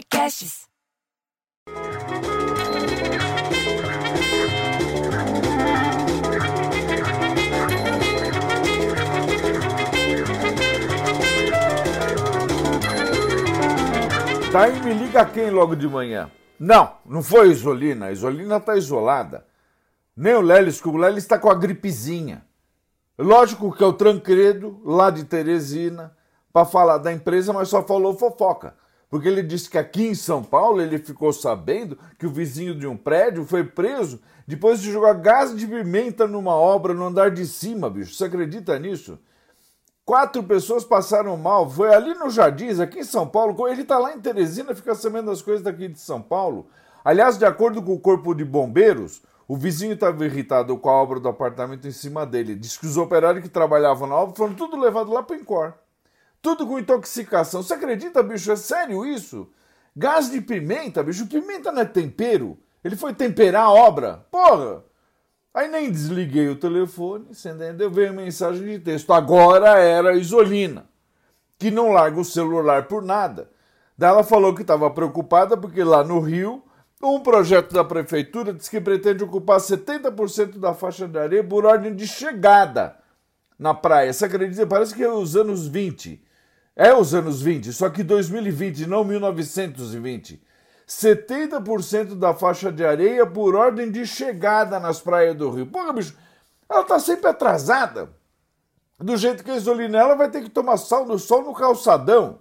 Podcasts. Daí me liga quem logo de manhã? Não, não foi a Isolina. A Isolina está isolada. Nem o Lelis, que o Lelis está com a gripezinha. Lógico que é o Trancredo, lá de Teresina, para falar da empresa, mas só falou fofoca. Porque ele disse que aqui em São Paulo ele ficou sabendo que o vizinho de um prédio foi preso depois de jogar gás de pimenta numa obra no andar de cima, bicho. Você acredita nisso? Quatro pessoas passaram mal. Foi ali no Jardins, aqui em São Paulo. Ele está lá em Teresina, fica sabendo das coisas daqui de São Paulo. Aliás, de acordo com o Corpo de Bombeiros, o vizinho estava irritado com a obra do apartamento em cima dele. Diz que os operários que trabalhavam na obra foram tudo levados lá para o Incor. Tudo com intoxicação. Você acredita, bicho? É sério isso? Gás de pimenta, bicho. Pimenta não é tempero. Ele foi temperar a obra. Porra! Aí nem desliguei o telefone, você entendeu? Veio mensagem de texto. Agora era a Isolina, que não larga o celular por nada. Daí ela falou que estava preocupada porque lá no Rio, um projeto da prefeitura diz que pretende ocupar 70% da faixa de areia por ordem de chegada na praia. Você acredita? Parece que é os anos 20. É os anos 20, só que 2020, não 1920. 70% da faixa de areia por ordem de chegada nas praias do Rio. Porra, bicho, ela tá sempre atrasada. Do jeito que a Isolinela vai ter que tomar sol no sol no calçadão.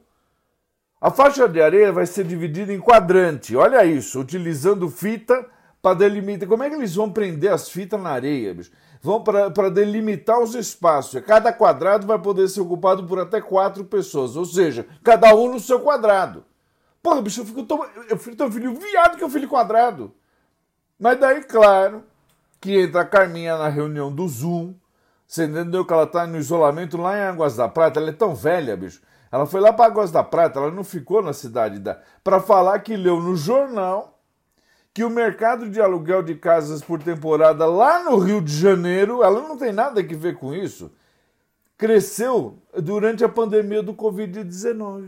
A faixa de areia vai ser dividida em quadrante. Olha isso, utilizando fita para delimitar. Como é que eles vão prender as fitas na areia, bicho? Vão para delimitar os espaços. Cada quadrado vai poder ser ocupado por até quatro pessoas, ou seja, cada um no seu quadrado. Porra, bicho, eu fico tão, eu fico tão filho viado que eu filho quadrado. Mas daí, claro, que entra a Carminha na reunião do Zoom. Você entendeu que ela tá no isolamento lá em Águas da Prata? Ela é tão velha, bicho. Ela foi lá para Águas da Prata, ela não ficou na cidade da. para falar que leu no jornal que o mercado de aluguel de casas por temporada lá no Rio de Janeiro, ela não tem nada a ver com isso, cresceu durante a pandemia do Covid-19.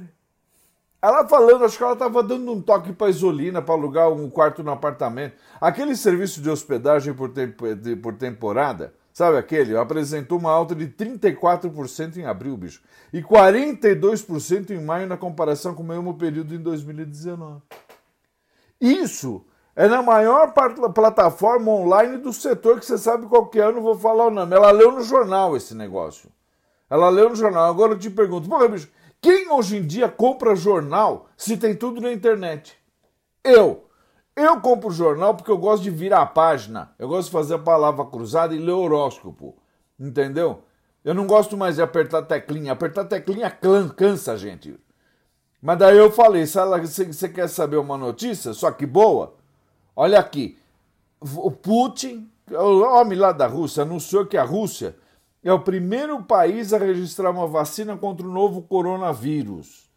Ela falando, acho que ela estava dando um toque para Isolina para alugar um quarto no apartamento. Aquele serviço de hospedagem por, tempo, por temporada, sabe aquele? Apresentou uma alta de 34% em abril, bicho. E 42% em maio na comparação com o mesmo período em 2019. Isso é na maior plataforma online do setor que você sabe qual que é, eu não vou falar o nome. Ela leu no jornal esse negócio. Ela leu no jornal. Agora eu te pergunto, porra, bicho, quem hoje em dia compra jornal se tem tudo na internet? Eu. Eu compro jornal porque eu gosto de virar a página. Eu gosto de fazer a palavra cruzada e ler horóscopo. Entendeu? Eu não gosto mais de apertar teclinha. Apertar teclinha cansa, gente. Mas daí eu falei, se você quer saber uma notícia, só que boa? Olha aqui. O Putin, o homem lá da Rússia, anunciou que a Rússia é o primeiro país a registrar uma vacina contra o novo coronavírus.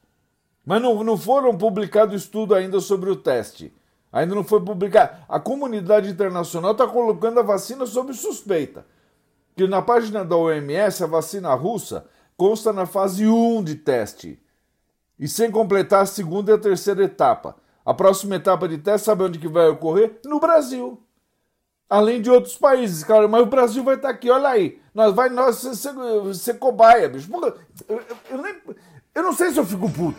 Mas não, não foram publicados estudos ainda sobre o teste. Ainda não foi publicado. A comunidade internacional está colocando a vacina sob suspeita. Que na página da OMS, a vacina russa consta na fase 1 de teste. E sem completar a segunda e a terceira etapa. A próxima etapa de teste, sabe onde que vai ocorrer? No Brasil além de outros países, cara. Mas o Brasil vai estar aqui, olha aí. Nós vai nós ser, ser, ser cobaia, bicho. eu, nem, eu não sei se eu fico puto.